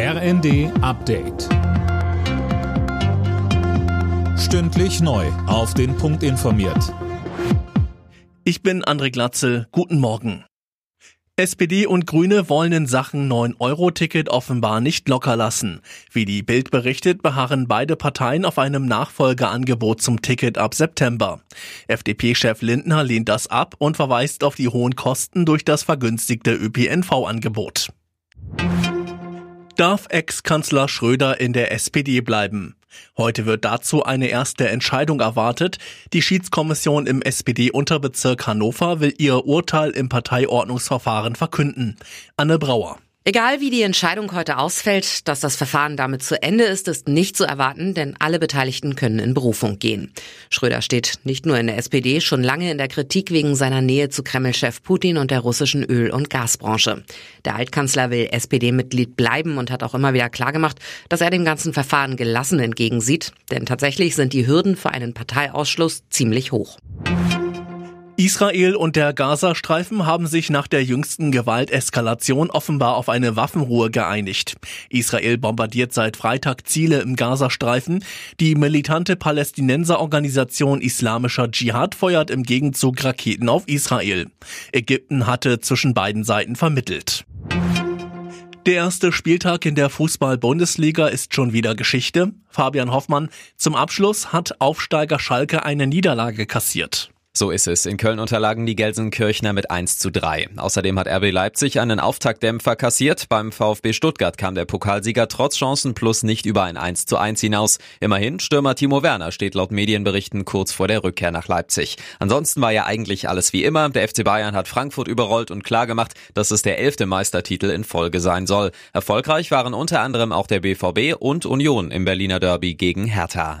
RND Update. Stündlich neu. Auf den Punkt informiert. Ich bin André Glatzel. Guten Morgen. SPD und Grüne wollen in Sachen 9-Euro-Ticket offenbar nicht locker lassen. Wie die Bild berichtet, beharren beide Parteien auf einem Nachfolgeangebot zum Ticket ab September. FDP-Chef Lindner lehnt das ab und verweist auf die hohen Kosten durch das vergünstigte ÖPNV-Angebot. Darf Ex-Kanzler Schröder in der SPD bleiben? Heute wird dazu eine erste Entscheidung erwartet. Die Schiedskommission im SPD-Unterbezirk Hannover will ihr Urteil im Parteiordnungsverfahren verkünden. Anne Brauer. Egal wie die Entscheidung heute ausfällt, dass das Verfahren damit zu Ende ist, ist nicht zu erwarten, denn alle Beteiligten können in Berufung gehen. Schröder steht nicht nur in der SPD, schon lange in der Kritik wegen seiner Nähe zu Kreml-Chef Putin und der russischen Öl- und Gasbranche. Der Altkanzler will SPD-Mitglied bleiben und hat auch immer wieder klargemacht, dass er dem ganzen Verfahren gelassen entgegensieht, denn tatsächlich sind die Hürden für einen Parteiausschluss ziemlich hoch. Israel und der Gazastreifen haben sich nach der jüngsten Gewalteskalation offenbar auf eine Waffenruhe geeinigt. Israel bombardiert seit Freitag Ziele im Gazastreifen. Die militante Palästinenserorganisation Islamischer Dschihad feuert im Gegenzug Raketen auf Israel. Ägypten hatte zwischen beiden Seiten vermittelt. Der erste Spieltag in der Fußball-Bundesliga ist schon wieder Geschichte. Fabian Hoffmann, zum Abschluss hat Aufsteiger Schalke eine Niederlage kassiert. So ist es. In Köln unterlagen die Gelsenkirchner mit 1 zu 3. Außerdem hat RB Leipzig einen Auftaktdämpfer kassiert. Beim VfB Stuttgart kam der Pokalsieger trotz Chancen plus nicht über ein 1 zu 1 hinaus. Immerhin, Stürmer Timo Werner steht laut Medienberichten kurz vor der Rückkehr nach Leipzig. Ansonsten war ja eigentlich alles wie immer. Der FC Bayern hat Frankfurt überrollt und klargemacht, dass es der elfte Meistertitel in Folge sein soll. Erfolgreich waren unter anderem auch der BVB und Union im Berliner Derby gegen Hertha.